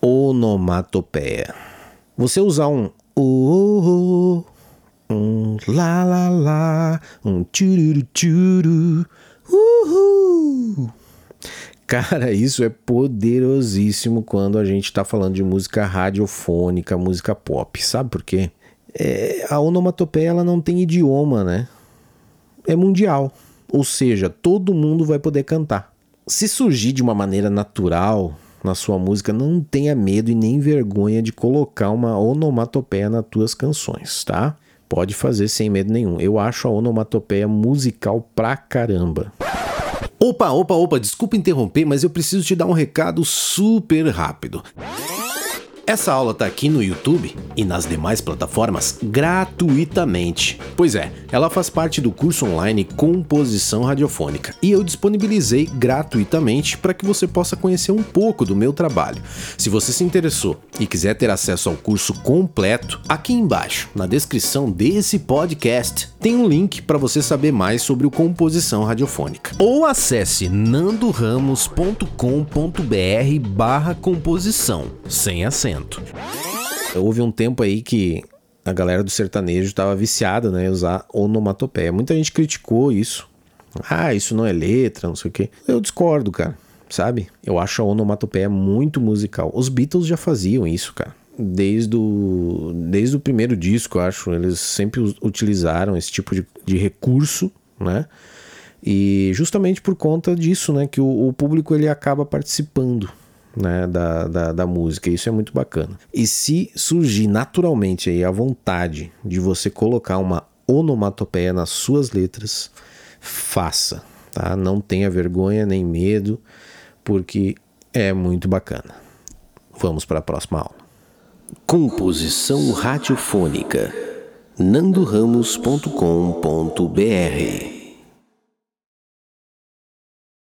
onomatopeia. Você usar um oh, oh, um lá lá lá, um tchururu tchuru, uhul. Cara, isso é poderosíssimo quando a gente está falando de música radiofônica, música pop. Sabe por quê? É, a onomatopeia ela não tem idioma, né? É mundial. Ou seja, todo mundo vai poder cantar. Se surgir de uma maneira natural na sua música, não tenha medo e nem vergonha de colocar uma onomatopeia nas tuas canções, tá? Pode fazer sem medo nenhum. Eu acho a onomatopeia musical pra caramba. Opa, opa, opa, desculpa interromper, mas eu preciso te dar um recado super rápido. Essa aula está aqui no YouTube e nas demais plataformas gratuitamente. Pois é, ela faz parte do curso online Composição Radiofônica e eu disponibilizei gratuitamente para que você possa conhecer um pouco do meu trabalho. Se você se interessou e quiser ter acesso ao curso completo, aqui embaixo, na descrição desse podcast, tem um link para você saber mais sobre o composição radiofônica. Ou acesse nandoramos.com.br/barra composição, sem acento. Houve um tempo aí que a galera do sertanejo estava viciada, né, em usar onomatopeia. Muita gente criticou isso. Ah, isso não é letra, não sei o quê. Eu discordo, cara. Sabe? Eu acho a onomatopeia muito musical. Os Beatles já faziam isso, cara. Desde o, desde o primeiro disco, eu acho, eles sempre utilizaram esse tipo de, de recurso, né? E justamente por conta disso, né, que o, o público ele acaba participando, né, da, da, da, música. Isso é muito bacana. E se surgir naturalmente aí a vontade de você colocar uma onomatopeia nas suas letras, faça, tá? Não tenha vergonha nem medo, porque é muito bacana. Vamos para a próxima aula. Composição radiofônica nandoramos.com.br